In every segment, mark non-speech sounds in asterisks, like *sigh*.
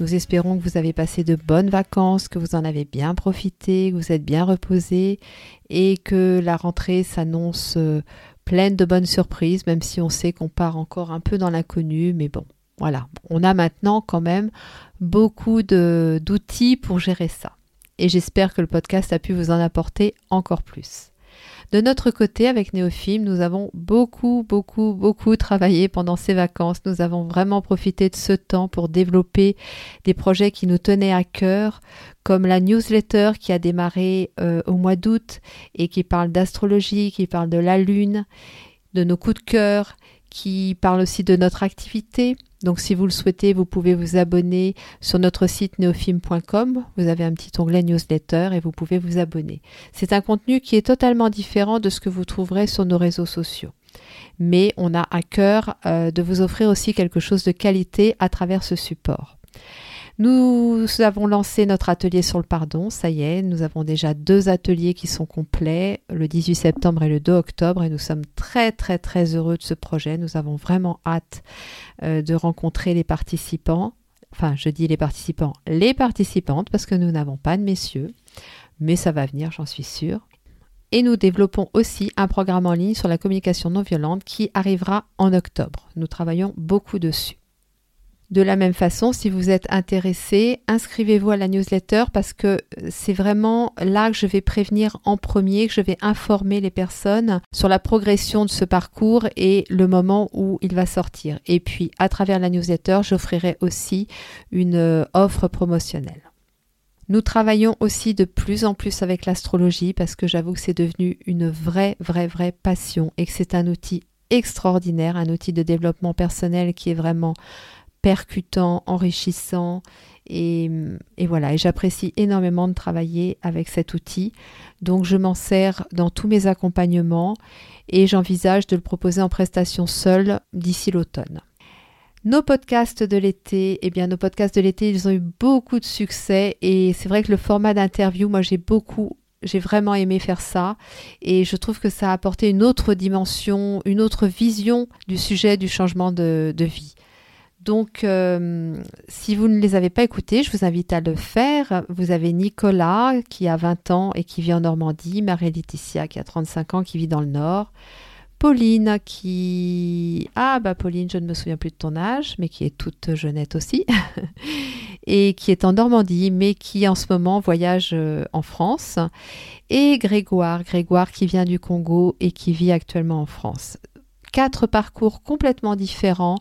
Nous espérons que vous avez passé de bonnes vacances, que vous en avez bien profité, que vous êtes bien reposés et que la rentrée s'annonce euh, pleine de bonnes surprises, même si on sait qu'on part encore un peu dans l'inconnu. Mais bon, voilà, on a maintenant quand même beaucoup d'outils pour gérer ça. Et j'espère que le podcast a pu vous en apporter encore plus. De notre côté, avec Néophime, nous avons beaucoup, beaucoup, beaucoup travaillé pendant ces vacances. Nous avons vraiment profité de ce temps pour développer des projets qui nous tenaient à cœur, comme la newsletter qui a démarré euh, au mois d'août et qui parle d'astrologie, qui parle de la lune, de nos coups de cœur, qui parle aussi de notre activité. Donc si vous le souhaitez, vous pouvez vous abonner sur notre site neofilm.com. Vous avez un petit onglet newsletter et vous pouvez vous abonner. C'est un contenu qui est totalement différent de ce que vous trouverez sur nos réseaux sociaux. Mais on a à cœur euh, de vous offrir aussi quelque chose de qualité à travers ce support. Nous avons lancé notre atelier sur le pardon, ça y est, nous avons déjà deux ateliers qui sont complets, le 18 septembre et le 2 octobre, et nous sommes très très très heureux de ce projet. Nous avons vraiment hâte euh, de rencontrer les participants. Enfin, je dis les participants, les participantes, parce que nous n'avons pas de messieurs, mais ça va venir, j'en suis sûre. Et nous développons aussi un programme en ligne sur la communication non violente qui arrivera en octobre. Nous travaillons beaucoup dessus. De la même façon, si vous êtes intéressé, inscrivez-vous à la newsletter parce que c'est vraiment là que je vais prévenir en premier, que je vais informer les personnes sur la progression de ce parcours et le moment où il va sortir. Et puis, à travers la newsletter, j'offrirai aussi une euh, offre promotionnelle. Nous travaillons aussi de plus en plus avec l'astrologie parce que j'avoue que c'est devenu une vraie, vraie, vraie passion et que c'est un outil extraordinaire, un outil de développement personnel qui est vraiment percutant, enrichissant. Et, voilà, et j'apprécie énormément de travailler avec cet outil. Donc je m'en sers dans tous mes accompagnements et j'envisage de le proposer en prestation seule d'ici l'automne. Nos podcasts de l'été, eh bien nos podcasts de l'été, ils ont eu beaucoup de succès et c'est vrai que le format d'interview, moi j'ai beaucoup j'ai vraiment aimé faire ça et je trouve que ça a apporté une autre dimension, une autre vision du sujet du changement de vie. Donc, euh, si vous ne les avez pas écoutés, je vous invite à le faire. Vous avez Nicolas qui a 20 ans et qui vit en Normandie, Marie-Laetitia qui a 35 ans qui vit dans le Nord, Pauline qui... Ah bah Pauline, je ne me souviens plus de ton âge, mais qui est toute jeunette aussi, *laughs* et qui est en Normandie, mais qui en ce moment voyage euh, en France, et Grégoire, Grégoire qui vient du Congo et qui vit actuellement en France quatre parcours complètement différents,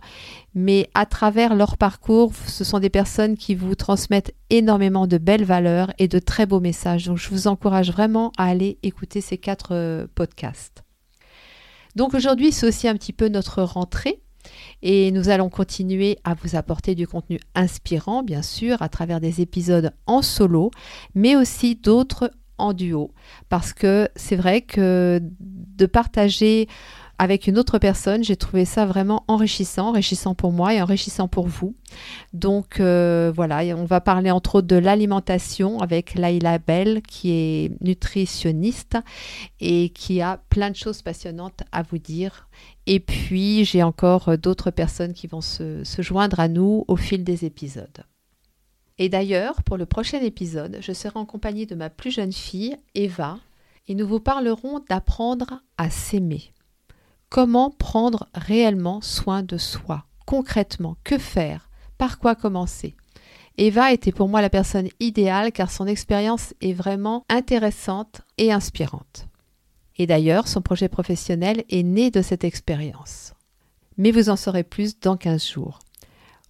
mais à travers leur parcours, ce sont des personnes qui vous transmettent énormément de belles valeurs et de très beaux messages. Donc je vous encourage vraiment à aller écouter ces quatre euh, podcasts. Donc aujourd'hui, c'est aussi un petit peu notre rentrée. Et nous allons continuer à vous apporter du contenu inspirant, bien sûr, à travers des épisodes en solo, mais aussi d'autres en duo. Parce que c'est vrai que de partager avec une autre personne. J'ai trouvé ça vraiment enrichissant, enrichissant pour moi et enrichissant pour vous. Donc euh, voilà, on va parler entre autres de l'alimentation avec Laila Bell qui est nutritionniste et qui a plein de choses passionnantes à vous dire. Et puis j'ai encore d'autres personnes qui vont se joindre à nous au fil des épisodes. Et d'ailleurs, pour le prochain épisode, je serai en compagnie de ma plus jeune fille, Eva, et nous vous parlerons d'apprendre à s'aimer. Comment prendre réellement soin de soi? Concrètement, que faire? Par quoi commencer? Eva était pour moi la personne idéale car son expérience est vraiment intéressante et inspirante. Et d'ailleurs, son projet professionnel est né de cette expérience. Mais vous en saurez plus dans 15 jours.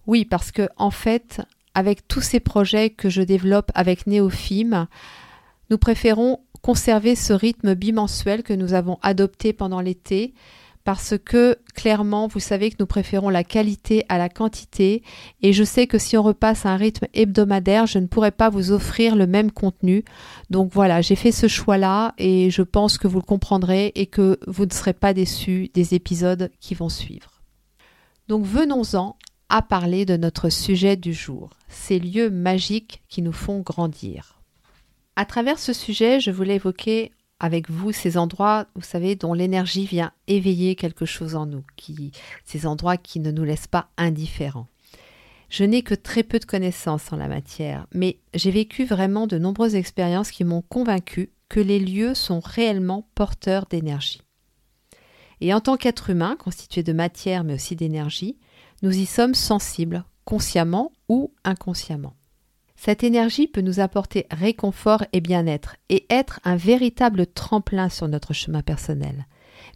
Oui, parce que en fait, avec tous ces projets que je développe avec Néophime, nous préférons conserver ce rythme bimensuel que nous avons adopté pendant l'été parce que clairement, vous savez que nous préférons la qualité à la quantité et je sais que si on repasse à un rythme hebdomadaire, je ne pourrais pas vous offrir le même contenu. Donc voilà, j'ai fait ce choix-là et je pense que vous le comprendrez et que vous ne serez pas déçus des épisodes qui vont suivre. Donc venons-en à parler de notre sujet du jour, ces lieux magiques qui nous font grandir. À travers ce sujet, je voulais évoquer avec vous ces endroits, vous savez, dont l'énergie vient éveiller quelque chose en nous, ces endroits qui ne nous laissent pas indifférents. Je n'ai que très peu de connaissances en la matière, mais j'ai vécu vraiment de nombreuses expériences qui m'ont convaincu que les lieux sont réellement porteurs d'énergie. Et en tant qu'être humain, constitué de matière mais aussi d'énergie, nous y sommes sensibles, consciemment ou inconsciemment. Cette énergie peut nous apporter réconfort et bien-être et être un véritable tremplin sur notre chemin personnel.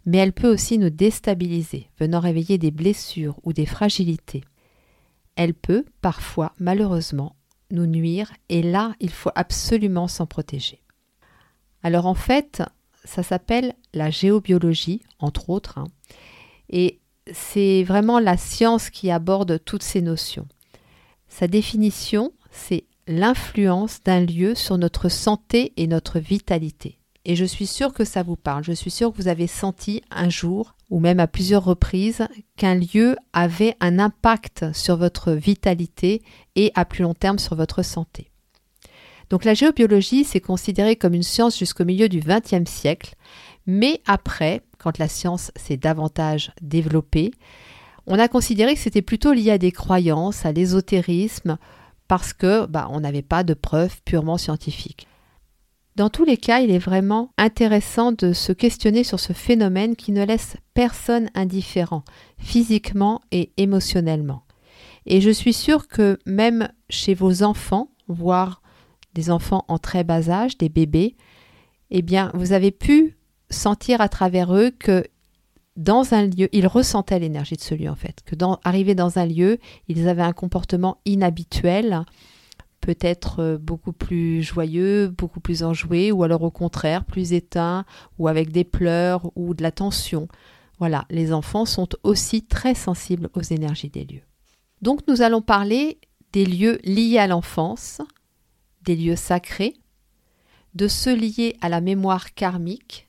Mais elle peut aussi nous déstabiliser, venant réveiller des blessures ou des fragilités. Elle peut, parfois, malheureusement, nous nuire et là, il faut absolument s'en protéger. Alors en fait, ça s'appelle la géobiologie, entre autres, hein, et c'est vraiment la science qui aborde toutes ces notions. Sa définition, c'est l'influence d'un lieu sur notre santé et notre vitalité. Et je suis sûre que ça vous parle. Je suis sûre que vous avez senti un jour, ou même à plusieurs reprises, qu'un lieu avait un impact sur votre vitalité et à plus long terme sur votre santé. Donc la géobiologie, c'est considéré comme une science jusqu'au milieu du XXe siècle, mais après, quand la science s'est davantage développée, on a considéré que c'était plutôt lié à des croyances, à l'ésotérisme, parce que bah, on n'avait pas de preuves purement scientifiques. Dans tous les cas, il est vraiment intéressant de se questionner sur ce phénomène qui ne laisse personne indifférent, physiquement et émotionnellement. Et je suis sûre que même chez vos enfants, voire des enfants en très bas âge, des bébés, eh bien, vous avez pu sentir à travers eux que dans un lieu, ils ressentaient l'énergie de ce lieu en fait, que dans, arrivés dans un lieu, ils avaient un comportement inhabituel, peut-être euh, beaucoup plus joyeux, beaucoup plus enjoué, ou alors au contraire plus éteint, ou avec des pleurs ou de la tension. Voilà, les enfants sont aussi très sensibles aux énergies des lieux. Donc nous allons parler des lieux liés à l'enfance, des lieux sacrés, de ceux liés à la mémoire karmique,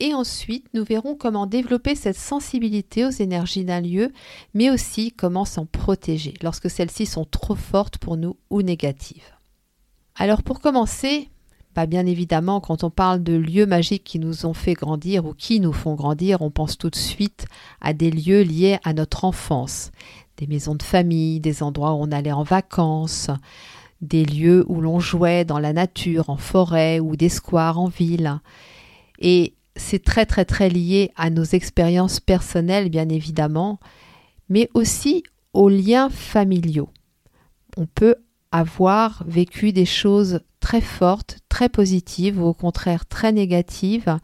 et ensuite, nous verrons comment développer cette sensibilité aux énergies d'un lieu, mais aussi comment s'en protéger lorsque celles-ci sont trop fortes pour nous ou négatives. Alors pour commencer, bah bien évidemment, quand on parle de lieux magiques qui nous ont fait grandir ou qui nous font grandir, on pense tout de suite à des lieux liés à notre enfance, des maisons de famille, des endroits où on allait en vacances, des lieux où l'on jouait dans la nature, en forêt ou des squares en ville. Et c'est très très très lié à nos expériences personnelles, bien évidemment, mais aussi aux liens familiaux. On peut avoir vécu des choses très fortes, très positives ou au contraire très négatives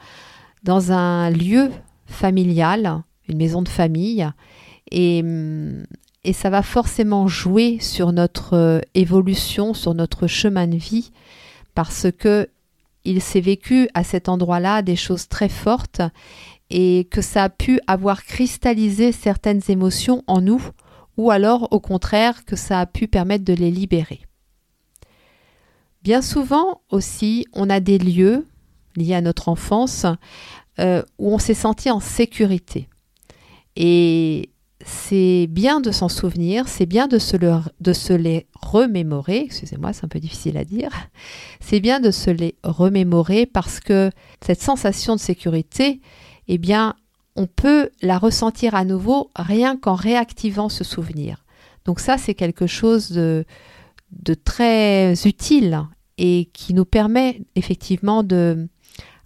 dans un lieu familial, une maison de famille, et, et ça va forcément jouer sur notre évolution, sur notre chemin de vie, parce que il s'est vécu à cet endroit-là des choses très fortes et que ça a pu avoir cristallisé certaines émotions en nous ou alors au contraire que ça a pu permettre de les libérer. Bien souvent aussi, on a des lieux liés à notre enfance euh, où on s'est senti en sécurité. Et c'est bien de s'en souvenir, c'est bien de se, de se les remémorer, excusez-moi, c'est un peu difficile à dire, c'est bien de se les remémorer parce que cette sensation de sécurité, eh bien, on peut la ressentir à nouveau rien qu'en réactivant ce souvenir. Donc ça, c'est quelque chose de, de très utile et qui nous permet effectivement de,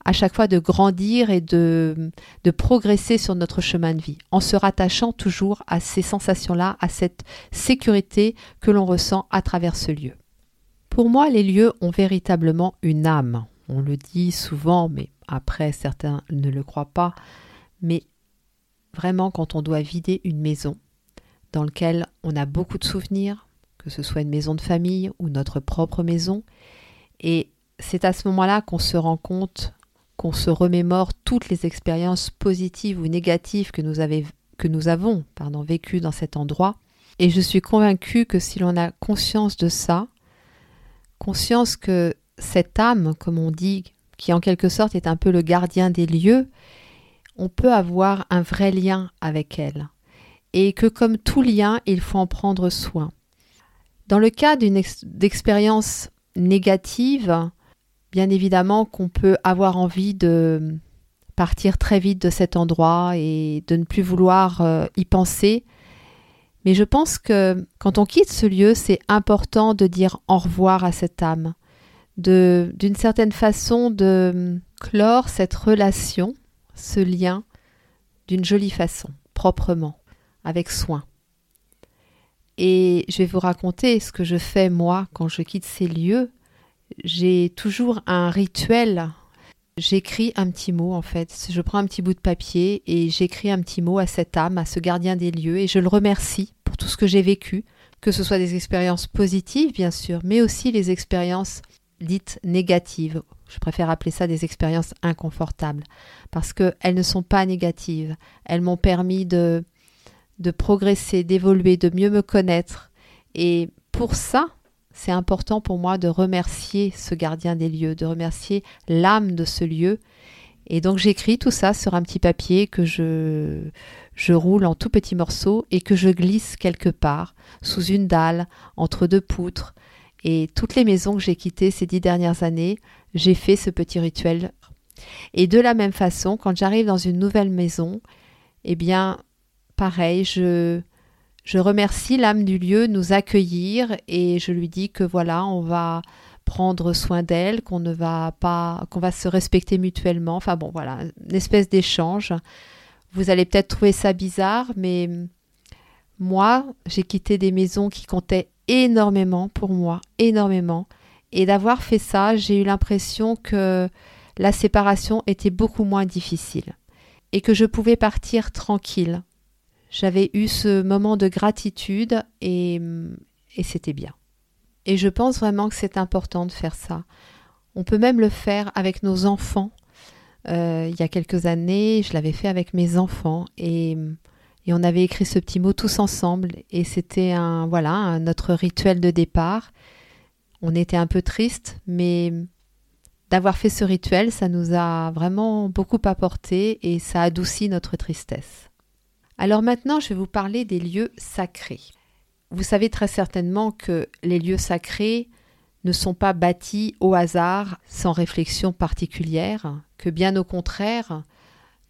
à chaque fois de grandir et de, progresser sur notre chemin de vie, en se rattachant toujours à ces sensations-là, à cette sécurité que l'on ressent à travers ce lieu. Pour moi, les lieux ont véritablement une âme. On le dit souvent, mais après certains ne le croient pas. Mais vraiment, quand on doit vider une maison dans laquelle on a beaucoup de souvenirs, que ce soit une maison de famille ou notre propre maison, et c'est à ce moment-là qu'on se rend compte qu'on se remémore toutes les expériences positives ou négatives que nous, avons vécues dans cet endroit. Et je suis convaincue que si l'on a conscience de ça, conscience que cette âme, comme on dit, qui en quelque sorte est un peu le gardien des lieux, on peut avoir un vrai lien avec elle. Et que comme tout lien, il faut en prendre soin. Dans le cas d'une expérience négative, bien évidemment qu'on peut avoir envie de partir très vite de cet endroit et de ne plus vouloir euh, y penser. Mais je pense que quand on quitte ce lieu, c'est important de dire au revoir à cette âme, de d'une certaine façon de clore cette relation, ce lien d'une jolie façon, proprement, avec soin. Et je vais vous raconter ce que je fais moi quand je quitte ces lieux j'ai toujours un rituel. J'écris un petit mot en fait. Je prends un petit bout de papier et j'écris un petit mot à cette âme, à ce gardien des lieux, et je le remercie pour tout ce que j'ai vécu, que ce soit des expériences positives bien sûr, mais aussi les expériences dites négatives. Je préfère appeler ça des expériences inconfortables parce qu'elles ne sont pas négatives. Elles m'ont permis de, de progresser, d'évoluer, de mieux me connaître. Et pour ça, c'est important pour moi de remercier ce gardien des lieux, de remercier l'âme de ce lieu. Et donc j'écris tout ça sur un petit papier que je, je roule en tout petits morceaux et que je glisse quelque part, sous une dalle, entre deux poutres. Et toutes les maisons que j'ai quittées ces dix dernières années, j'ai fait ce petit rituel. Et de la même façon, quand j'arrive dans une nouvelle maison, eh bien, pareil, je, je remercie l'âme du lieu de nous accueillir et je lui dis que voilà, on va prendre soin d'elle, qu'on ne va pas, qu'on va se respecter mutuellement. Enfin bon, voilà, une espèce d'échange. Vous allez peut-être trouver ça bizarre, mais moi, j'ai quitté des maisons qui comptaient énormément pour moi, énormément. Et d'avoir fait ça, j'ai eu l'impression que la séparation était beaucoup moins difficile et que je pouvais partir tranquille j'avais eu ce moment de gratitude et, c'était bien. Et je pense vraiment que c'est important de faire ça. On peut même le faire avec nos enfants. Euh, il y a quelques années, je l'avais fait avec mes enfants et, on avait écrit ce petit mot tous ensemble et c'était un voilà notre rituel de départ. On était un peu triste, mais d'avoir fait ce rituel, ça nous a vraiment beaucoup apporté et ça adoucit notre tristesse. Alors maintenant, je vais vous parler des lieux sacrés. Vous savez très certainement que les lieux sacrés ne sont pas bâtis au hasard, sans réflexion particulière, que bien au contraire,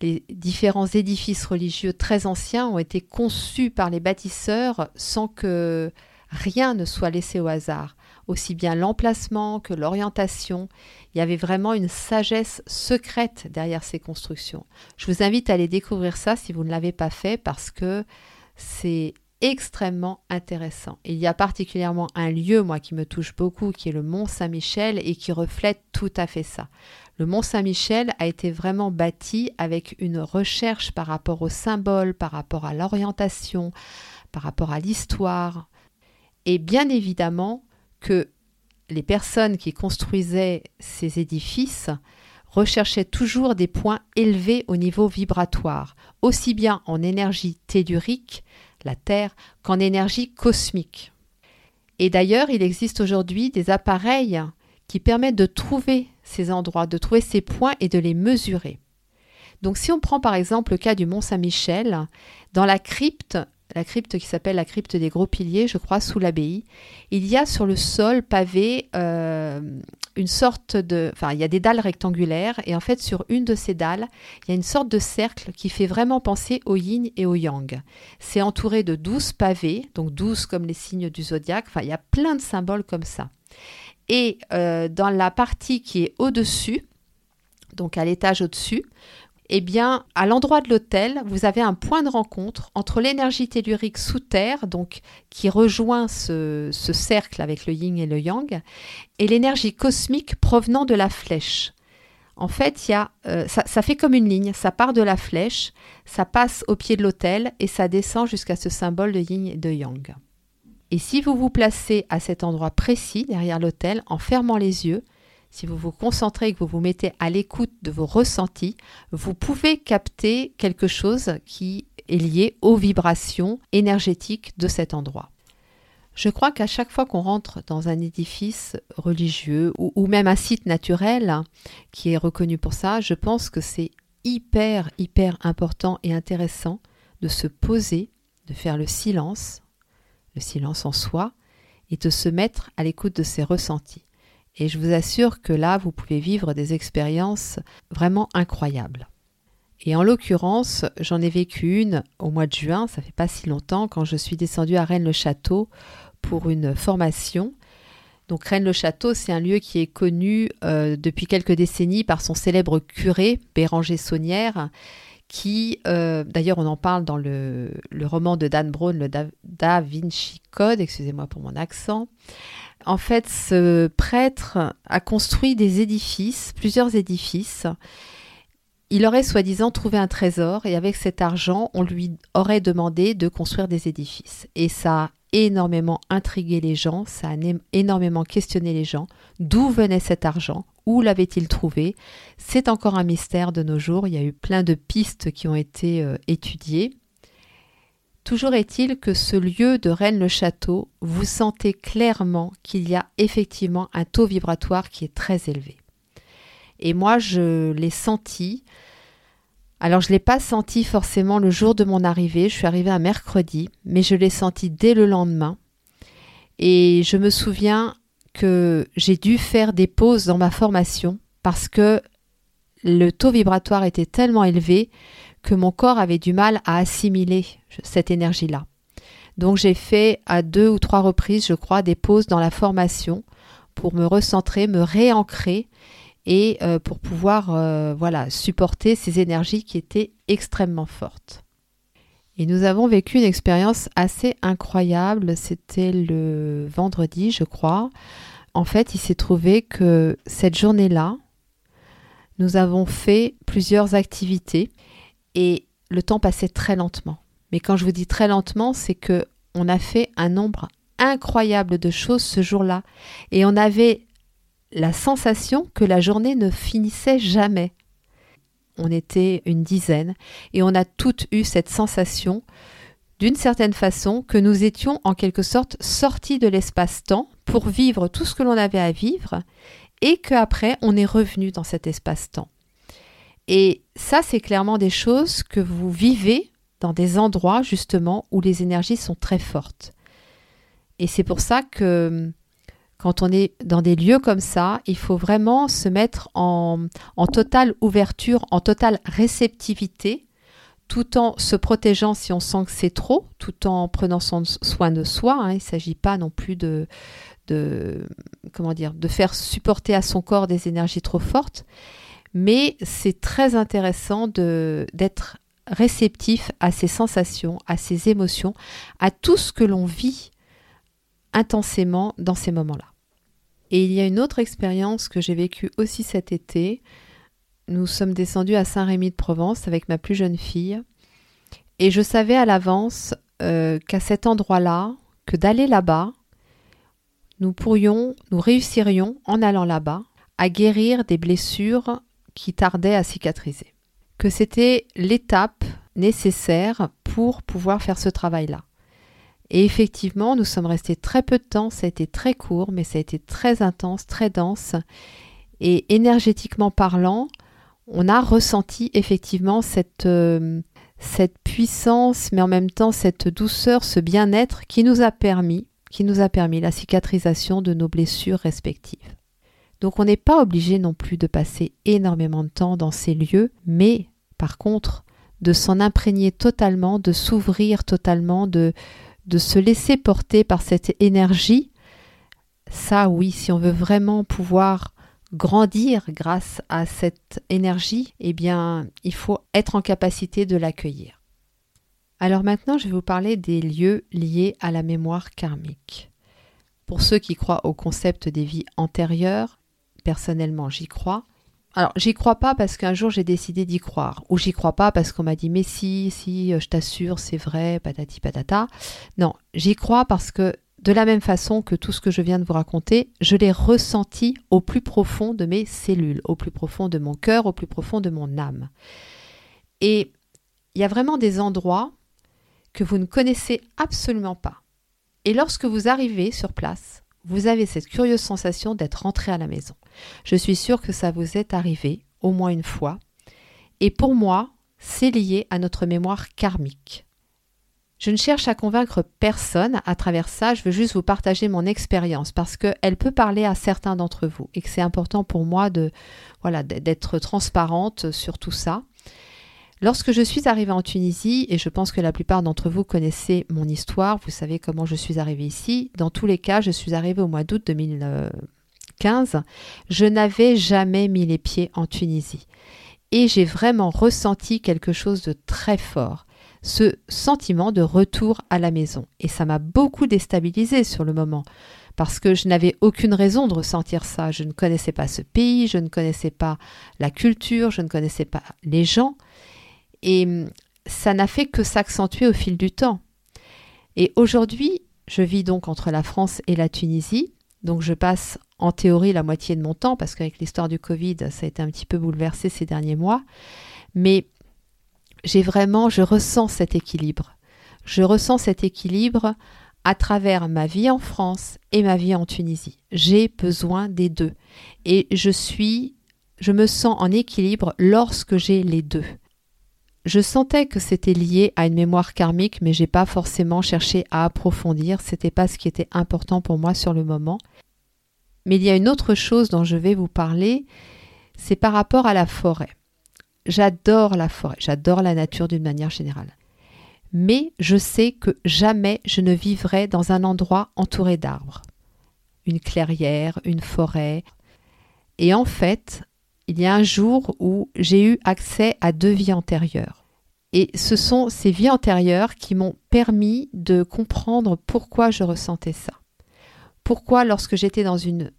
les différents édifices religieux très anciens ont été conçus par les bâtisseurs sans que rien ne soit laissé au hasard aussi bien l'emplacement que l'orientation. Il y avait vraiment une sagesse secrète derrière ces constructions. Je vous invite à aller découvrir ça si vous ne l'avez pas fait parce que c'est extrêmement intéressant. Il y a particulièrement un lieu, moi, qui me touche beaucoup, qui est le Mont Saint-Michel et qui reflète tout à fait ça. Le Mont Saint-Michel a été vraiment bâti avec une recherche par rapport aux symboles, par rapport à l'orientation, par rapport à l'histoire. Et bien évidemment, que les personnes qui construisaient ces édifices recherchaient toujours des points élevés au niveau vibratoire, aussi bien en énergie tellurique, la Terre, qu'en énergie cosmique. Et d'ailleurs, il existe aujourd'hui des appareils qui permettent de trouver ces endroits, de trouver ces points et de les mesurer. Donc si on prend par exemple le cas du Mont Saint-Michel, dans la crypte, la crypte qui s'appelle la crypte des gros piliers, je crois, sous l'abbaye, il y a sur le sol pavé euh, une sorte de... Enfin, il y a des dalles rectangulaires, et en fait, sur une de ces dalles, il y a une sorte de cercle qui fait vraiment penser au yin et au yang. C'est entouré de douze pavés, donc douze comme les signes du zodiaque, enfin, il y a plein de symboles comme ça. Et euh, dans la partie qui est au-dessus, donc à l'étage au-dessus, eh bien, à l'endroit de l'hôtel, vous avez un point de rencontre entre l'énergie tellurique sous terre, donc qui rejoint ce, cercle avec le yin et le yang, et l'énergie cosmique provenant de la flèche. En fait, y a, euh, ça, ça, fait comme une ligne, ça part de la flèche, ça passe au pied de l'autel et ça descend jusqu'à ce symbole de yin et de yang. Et si vous vous placez à cet endroit précis derrière l'autel en fermant les yeux, si vous vous concentrez et que vous vous mettez à l'écoute de vos ressentis, vous pouvez capter quelque chose qui est lié aux vibrations énergétiques de cet endroit. Je crois qu'à chaque fois qu'on rentre dans un édifice religieux ou, même un site naturel qui est reconnu pour ça, je pense que c'est hyper, hyper important et intéressant de se poser, de faire le silence, le silence en soi, et de se mettre à l'écoute de ses ressentis. Et je vous assure que là, vous pouvez vivre des expériences vraiment incroyables. Et en l'occurrence, j'en ai vécu une au mois de juin, ça fait pas si longtemps, quand je suis descendue à Rennes-le-Château pour une formation. Donc Rennes-le-Château, c'est un lieu qui est connu euh, depuis quelques décennies par son célèbre curé, Béranger Saunière, qui, euh, d'ailleurs on en parle dans le, roman de Dan Brown, le da Vinci Code, excusez-moi pour mon accent. En fait, ce prêtre a construit des édifices, plusieurs édifices. Il aurait soi-disant trouvé un trésor et avec cet argent, on lui aurait demandé de construire des édifices. Et ça énormément intrigué les gens, ça a énormément questionné les gens. D'où venait cet argent? Où l'avait-il trouvé? C'est encore un mystère de nos jours. Il y a eu plein de pistes qui ont été euh, étudiées. Toujours est-il que ce lieu de Rennes-le-Château, vous sentez clairement qu'il y a effectivement un taux vibratoire qui est très élevé. Et moi, je l'ai senti. Alors, je ne l'ai pas senti forcément le jour de mon arrivée. Je suis arrivée un mercredi, mais je l'ai senti dès le lendemain. Et je me souviens que j'ai dû faire des pauses dans ma formation parce que le taux vibratoire était tellement élevé que mon corps avait du mal à assimiler cette énergie-là. Donc j'ai fait à deux ou trois reprises, je crois, des pauses dans la formation pour me recentrer, me réancrer et euh, pour pouvoir euh, voilà, supporter ces énergies qui étaient extrêmement fortes. Et nous avons vécu une expérience assez incroyable, c'était le vendredi, je crois. En fait, il s'est trouvé que cette journée-là, nous avons fait plusieurs activités et le temps passait très lentement. Mais quand je vous dis très lentement, c'est que on a fait un nombre incroyable de choses ce jour-là et on avait la sensation que la journée ne finissait jamais. On était une dizaine et on a toutes eu cette sensation d'une certaine façon que nous étions en quelque sorte sortis de l'espace-temps pour vivre tout ce que l'on avait à vivre et qu'après on est revenu dans cet espace-temps. Et ça, c'est clairement des choses que vous vivez dans des endroits justement où les énergies sont très fortes. Et c'est pour ça que quand on est dans des lieux comme ça, il faut vraiment se mettre en, totale ouverture, en totale réceptivité, tout en se protégeant si on sent que c'est trop, tout en prenant soin de soi. Hein. Il ne s'agit pas non plus de, comment dire, de faire supporter à son corps des énergies trop fortes, mais c'est très intéressant d'être réceptif à ces sensations, à ces émotions, à tout ce que l'on vit intensément dans ces moments-là. Et il y a une autre expérience que j'ai vécue aussi cet été. Nous sommes descendus à Saint-Rémy de Provence avec ma plus jeune fille. Et je savais à l'avance euh, qu'à cet endroit-là, que d'aller là-bas, nous pourrions, nous réussirions en allant là-bas à guérir des blessures qui tardait à cicatriser. Que c'était l'étape nécessaire pour pouvoir faire ce travail-là. Et effectivement, nous sommes restés très peu de temps, ça a été très court, mais ça a été très intense, très dense. Et énergétiquement parlant, on a ressenti effectivement cette, euh, cette puissance, mais en même temps cette douceur, ce bien-être qui nous a permis, qui nous a permis la cicatrisation de nos blessures respectives. Donc on n'est pas obligé non plus de passer énormément de temps dans ces lieux, mais par contre de s'en imprégner totalement, de s'ouvrir totalement, de, de se laisser porter par cette énergie. Ça oui, si on veut vraiment pouvoir grandir grâce à cette énergie, eh bien, il faut être en capacité de l'accueillir. Alors maintenant, je vais vous parler des lieux liés à la mémoire karmique. Pour ceux qui croient au concept des vies antérieures, personnellement j'y crois. Alors j'y crois pas parce qu'un jour j'ai décidé d'y croire, ou j'y crois pas parce qu'on m'a dit mais si, si, euh, je t'assure, c'est vrai, patati patata. Non, j'y crois parce que de la même façon que tout ce que je viens de vous raconter, je l'ai ressenti au plus profond de mes cellules, au plus profond de mon cœur, au plus profond de mon âme. Et il y a vraiment des endroits que vous ne connaissez absolument pas. Et lorsque vous arrivez sur place, vous avez cette curieuse sensation d'être rentré à la maison. Je suis sûre que ça vous est arrivé au moins une fois. Et pour moi, c'est lié à notre mémoire karmique. Je ne cherche à convaincre personne à travers ça, je veux juste vous partager mon expérience parce qu'elle peut parler à certains d'entre vous et que c'est important pour moi de voilà d'être transparente sur tout ça. Lorsque je suis arrivée en Tunisie, et je pense que la plupart d'entre vous connaissez mon histoire, vous savez comment je suis arrivée ici, dans tous les cas, je suis arrivée au mois d'août 2015, je n'avais jamais mis les pieds en Tunisie. Et j'ai vraiment ressenti quelque chose de très fort ce sentiment de retour à la maison. Et ça m'a beaucoup déstabilisé sur le moment, parce que je n'avais aucune raison de ressentir ça. Je ne connaissais pas ce pays, je ne connaissais pas la culture, je ne connaissais pas les gens. Et hum, ça n'a fait que s'accentuer au fil du temps. Et aujourd'hui, je vis donc entre la France et la Tunisie. Donc je passe en théorie la moitié de mon temps, parce qu'avec l'histoire du Covid, ça a été un petit peu bouleversé ces derniers mois. Mais j'ai vraiment, je ressens cet équilibre. Je ressens cet équilibre à travers ma vie en France et ma vie en Tunisie. J'ai besoin des deux. Et je suis, je me sens en équilibre lorsque j'ai les deux. Je sentais que c'était lié à une mémoire karmique, mais j'ai pas forcément cherché à approfondir. C'était pas ce qui était important pour moi sur le moment. Mais il y a une autre chose dont je vais vous parler, c'est par rapport à la forêt. J'adore la forêt, j'adore la nature d'une manière générale. Mais je sais que jamais je ne vivrai dans un endroit entouré d'arbres. Une clairière, une forêt. Et en fait, il y a un jour où j'ai eu accès à deux vies antérieures. Et ce sont ces vies antérieures qui m'ont permis de comprendre pourquoi je ressentais ça. Pourquoi lorsque j'étais dans une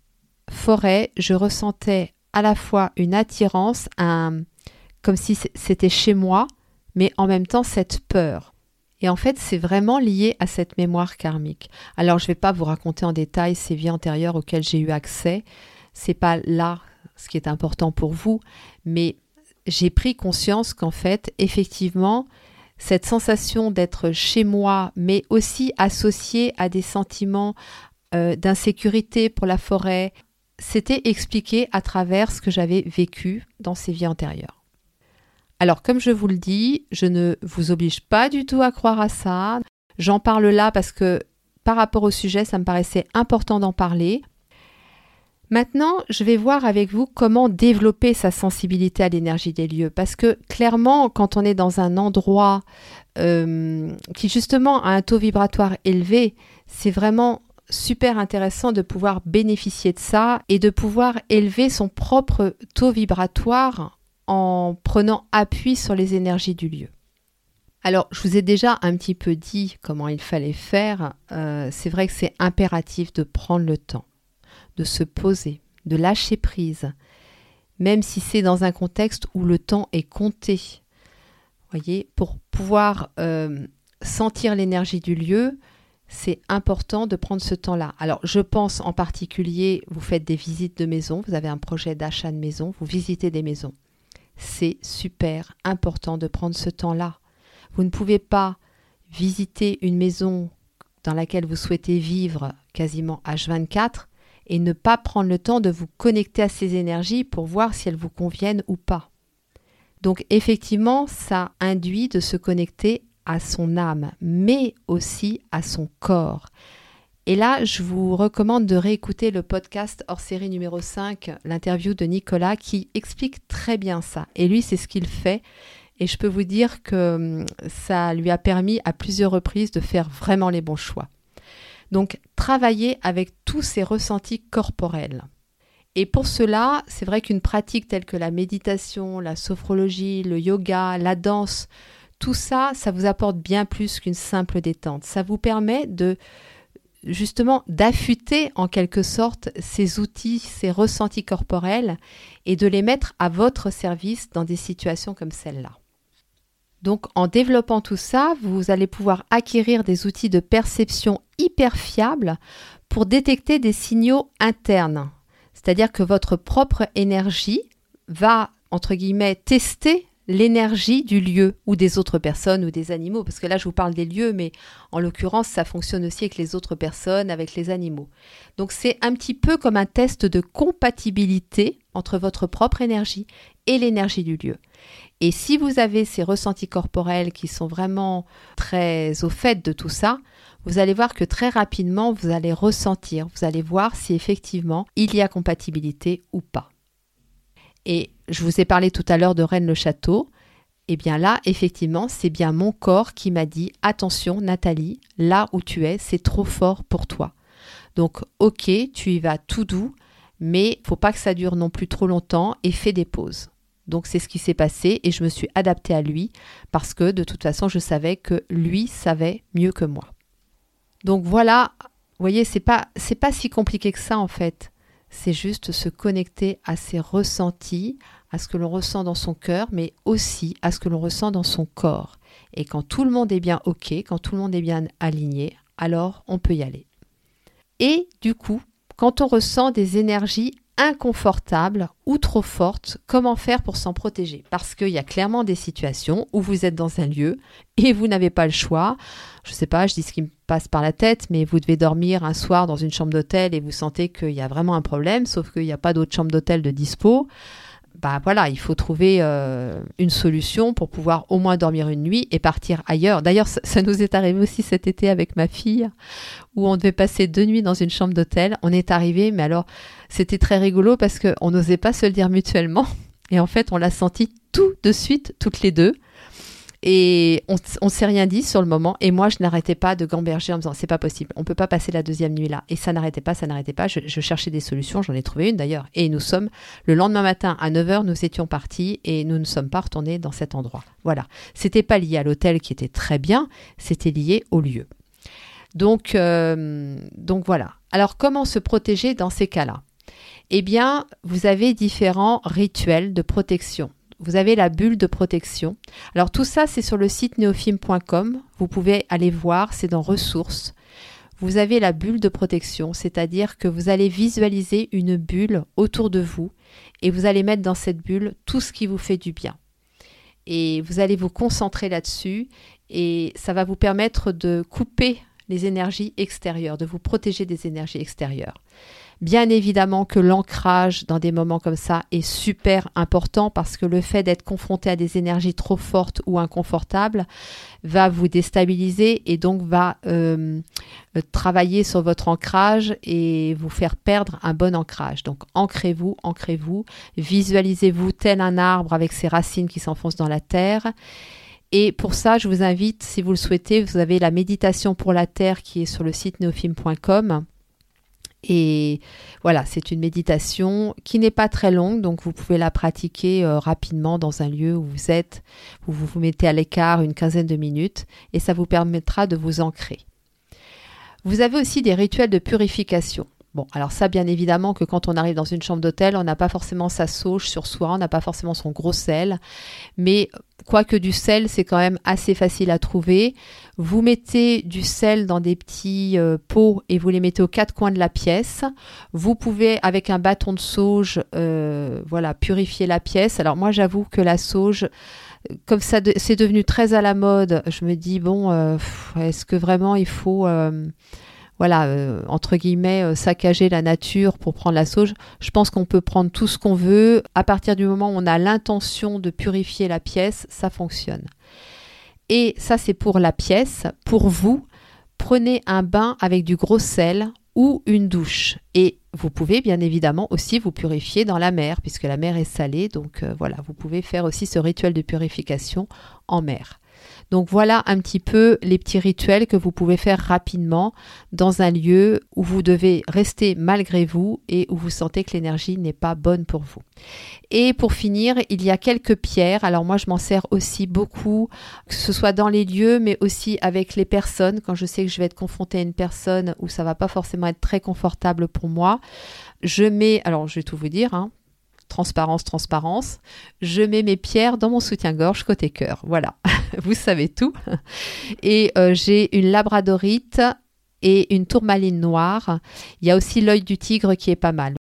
forêt, je ressentais à la fois une attirance, un, comme si c'était chez moi, mais en même temps cette peur. Et en fait, c'est vraiment lié à cette mémoire karmique. Alors, je ne vais pas vous raconter en détail ces vies antérieures auxquelles j'ai eu accès. C'est pas là ce qui est important pour vous, mais j'ai pris conscience qu'en fait, effectivement, cette sensation d'être chez moi, mais aussi associée à des sentiments euh, d'insécurité pour la forêt, c'était expliqué à travers ce que j'avais vécu dans ces vies antérieures. Alors, comme je vous le dis, je ne vous oblige pas du tout à croire à ça. J'en parle là parce que par rapport au sujet, ça me paraissait important d'en parler. Maintenant, je vais voir avec vous comment développer sa sensibilité à l'énergie des lieux. Parce que clairement, quand on est dans un endroit euh, qui justement a un taux vibratoire élevé, c'est vraiment super intéressant de pouvoir bénéficier de ça et de pouvoir élever son propre taux vibratoire en prenant appui sur les énergies du lieu. Alors, je vous ai déjà un petit peu dit comment il fallait faire. Euh, c'est vrai que c'est impératif de prendre le temps, de se poser, de lâcher prise, même si c'est dans un contexte où le temps est compté. Voyez, pour pouvoir euh, sentir l'énergie du lieu, c'est important de prendre ce temps-là. Alors, je pense en particulier, vous faites des visites de maison, vous avez un projet d'achat de maison, vous visitez des maisons c'est super important de prendre ce temps-là. Vous ne pouvez pas visiter une maison dans laquelle vous souhaitez vivre quasiment H24 et ne pas prendre le temps de vous connecter à ces énergies pour voir si elles vous conviennent ou pas. Donc effectivement, ça induit de se connecter à son âme, mais aussi à son corps. Et là, je vous recommande de réécouter le podcast hors série numéro 5, l'interview de Nicolas, qui explique très bien ça. Et lui, c'est ce qu'il fait. Et je peux vous dire que hum, ça lui a permis à plusieurs reprises de faire vraiment les bons choix. Donc, travailler avec tous ses ressentis corporels. Et pour cela, c'est vrai qu'une pratique telle que la méditation, la sophrologie, le yoga, la danse, tout ça, ça vous apporte bien plus qu'une simple détente. Ça vous permet de justement d'affûter en quelque sorte ces outils, ces ressentis corporels et de les mettre à votre service dans des situations comme celle-là. Donc en développant tout ça, vous allez pouvoir acquérir des outils de perception hyper fiables pour détecter des signaux internes. C'est-à-dire que votre propre énergie va, entre guillemets, tester l'énergie du lieu ou des autres personnes ou des animaux. Parce que là, je vous parle des lieux, mais en l'occurrence, ça fonctionne aussi avec les autres personnes, avec les animaux. Donc c'est un petit peu comme un test de compatibilité entre votre propre énergie et l'énergie du lieu. Et si vous avez ces ressentis corporels qui sont vraiment très au fait de tout ça, vous allez voir que très rapidement, vous allez ressentir, vous allez voir si effectivement il y a compatibilité ou pas. Et je vous ai parlé tout à l'heure de Rennes-le-Château. Eh bien là, effectivement, c'est bien mon corps qui m'a dit attention, Nathalie, là où tu es, c'est trop fort pour toi. Donc, ok, tu y vas tout doux, mais faut pas que ça dure non plus trop longtemps et fais des pauses. Donc c'est ce qui s'est passé et je me suis adaptée à lui parce que de toute façon je savais que lui savait mieux que moi. Donc voilà, vous voyez, c'est pas c'est pas si compliqué que ça en fait c'est juste se connecter à ses ressentis, à ce que l'on ressent dans son cœur, mais aussi à ce que l'on ressent dans son corps. Et quand tout le monde est bien OK, quand tout le monde est bien aligné, alors on peut y aller. Et du coup, quand on ressent des énergies inconfortable ou trop forte, comment faire pour s'en protéger? Parce qu'il y a clairement des situations où vous êtes dans un lieu et vous n'avez pas le choix. Je ne sais pas, je dis ce qui me passe par la tête, mais vous devez dormir un soir dans une chambre d'hôtel et vous sentez qu'il y a vraiment un problème, sauf qu'il n'y a pas d'autre chambre d'hôtel de dispo bah voilà, il faut trouver euh, une solution pour pouvoir au moins dormir une nuit et partir ailleurs. D'ailleurs, ça, nous est arrivé aussi cet été avec ma fille, où on devait passer deux nuits dans une chambre d'hôtel. On est arrivé, mais alors c'était très rigolo parce qu'on n'osait pas se le dire mutuellement. Et en fait, on l'a senti tout de suite, toutes les deux. Et on ne s'est rien dit sur le moment. Et moi, je n'arrêtais pas de gamberger en me disant c'est pas possible, on peut pas passer la deuxième nuit là. Et ça n'arrêtait pas, ça n'arrêtait pas. Je, cherchais des solutions, j'en ai trouvé une d'ailleurs. Et nous sommes, le lendemain matin à 9h, nous étions partis et nous ne sommes pas retournés dans cet endroit. Voilà. C'était pas lié à l'hôtel qui était très bien, c'était lié au lieu. Donc, euh, donc voilà. Alors, comment se protéger dans ces cas-là? Eh bien, vous avez différents rituels de protection vous avez la bulle de protection. Alors tout ça, c'est sur le site neofilm.com. Vous pouvez aller voir, c'est dans ressources. Vous avez la bulle de protection, c'est-à-dire que vous allez visualiser une bulle autour de vous et vous allez mettre dans cette bulle tout ce qui vous fait du bien. Et vous allez vous concentrer là-dessus et ça va vous permettre de couper les énergies extérieures, de vous protéger des énergies extérieures. Bien évidemment que l'ancrage dans des moments comme ça est super important parce que le fait d'être confronté à des énergies trop fortes ou inconfortables va vous déstabiliser et donc va euh, travailler sur votre ancrage et vous faire perdre un bon ancrage. Donc ancrez-vous, ancrez-vous, visualisez-vous tel un arbre avec ses racines qui s'enfoncent dans la terre. Et pour ça, je vous invite, si vous le souhaitez, vous avez la méditation pour la Terre qui est sur le site neofilm.com. Et voilà, c'est une méditation qui n'est pas très longue, donc vous pouvez la pratiquer euh, rapidement dans un lieu où vous êtes, où vous vous mettez à l'écart une quinzaine de minutes, et ça vous permettra de vous ancrer. Vous avez aussi des rituels de purification. Bon, alors ça, bien évidemment, que quand on arrive dans une chambre d'hôtel, on n'a pas forcément sa sauge sur soi, on n'a pas forcément son gros sel, mais quoique du sel, c'est quand même assez facile à trouver. Vous mettez du sel dans des petits euh, pots et vous les mettez aux quatre coins de la pièce. Vous pouvez, avec un bâton de sauge, euh, voilà, purifier la pièce. Alors moi, j'avoue que la sauge, comme ça, c'est devenu très à la mode, je me dis bon, euh, est-ce que vraiment il faut voilà, euh, entre guillemets, euh, saccager la nature pour prendre la sauge. Je pense qu'on peut prendre tout ce qu'on veut. À partir du moment où on a l'intention de purifier la pièce, ça fonctionne. Et ça, c'est pour la pièce. Pour vous, prenez un bain avec du gros sel ou une douche. Et vous pouvez bien évidemment aussi vous purifier dans la mer, puisque la mer est salée. Donc euh, voilà, vous pouvez faire aussi ce rituel de purification en mer. Donc voilà un petit peu les petits rituels que vous pouvez faire rapidement dans un lieu où vous devez rester malgré vous et où vous sentez que l'énergie n'est pas bonne pour vous. Et pour finir, il y a quelques pierres. Alors moi, je m'en sers aussi beaucoup, que ce soit dans les lieux, mais aussi avec les personnes. Quand je sais que je vais être confrontée à une personne où ça va pas forcément être très confortable pour moi, je mets, alors je vais tout vous dire, hein, transparence, transparence, je mets mes pierres dans mon soutien-gorge côté cœur. Voilà, *laughs* vous savez tout. Et euh, j'ai une labradorite et une tourmaline noire. Il y a aussi l'œil du tigre qui est pas mal.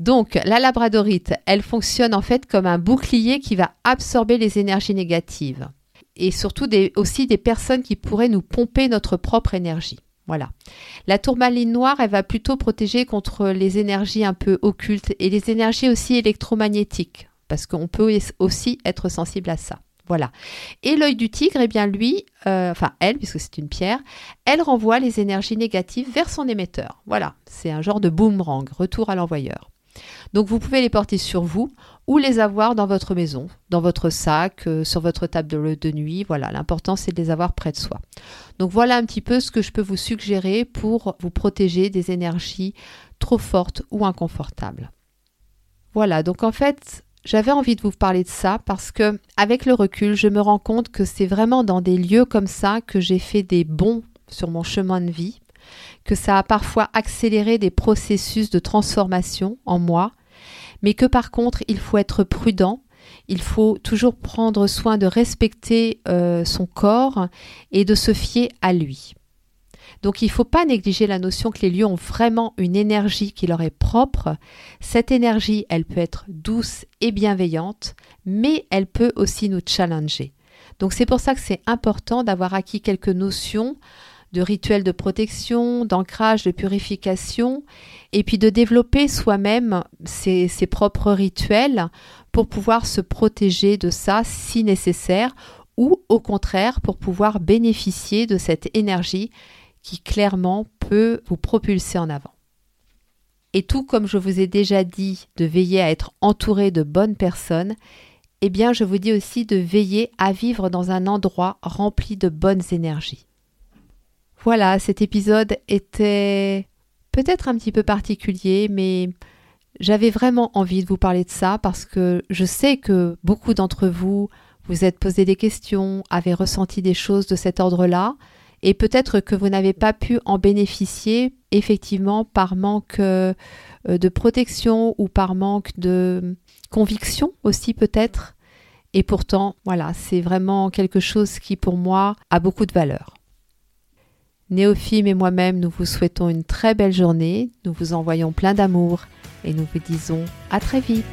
Donc, la labradorite, elle fonctionne en fait comme un bouclier qui va absorber les énergies négatives. Et surtout aussi des personnes qui pourraient nous pomper notre propre énergie. Voilà. La tourmaline noire, elle va plutôt protéger contre les énergies un peu occultes et les énergies aussi électromagnétiques, parce qu'on peut aussi être sensible à ça. Voilà. Et l'œil du tigre, eh bien lui, euh, enfin elle, puisque c'est une pierre, elle renvoie les énergies négatives vers son émetteur. Voilà, c'est un genre de boomerang, retour à l'envoyeur. Donc vous pouvez les porter sur vous ou les avoir dans votre maison, dans votre sac, euh, sur votre table de, de nuit. Voilà, l'important c'est de les avoir près de soi. Donc voilà un petit peu ce que je peux vous suggérer pour vous protéger des énergies trop fortes ou inconfortables. Voilà, donc en fait, j'avais envie de vous parler de ça parce que, avec le recul, je me rends compte que c'est vraiment dans des lieux comme ça que j'ai fait des bons sur mon chemin de vie, que ça a parfois accéléré des processus de transformation en moi, mais que par contre, il faut être prudent, il faut toujours prendre soin de respecter euh, son corps et de se fier à lui. Donc il ne faut pas négliger la notion que les lieux ont vraiment une énergie qui leur est propre. Cette énergie, elle peut être douce et bienveillante, mais elle peut aussi nous challenger. Donc c'est pour ça que c'est important d'avoir acquis quelques notions de rituels de protection, d'ancrage, de purification, et puis de développer soi-même ses, propres rituels pour pouvoir se protéger de ça si nécessaire, ou au contraire pour pouvoir bénéficier de cette énergie qui clairement peut vous propulser en avant. Et tout comme je vous ai déjà dit de veiller à être entouré de bonnes personnes, eh bien je vous dis aussi de veiller à vivre dans un endroit rempli de bonnes énergies. Voilà, cet épisode était peut-être un petit peu particulier, mais j'avais vraiment envie de vous parler de ça parce que je sais que beaucoup d'entre vous vous êtes posé des questions, avez ressenti des choses de cet ordre-là, et peut-être que vous n'avez pas pu en bénéficier effectivement par manque euh, de protection ou par manque de conviction aussi peut-être. Et pourtant, voilà, c'est vraiment quelque chose qui pour moi a beaucoup de valeur. Néophime et moi-même, nous vous souhaitons une très belle journée, nous vous envoyons plein d'amour et nous vous disons à très vite.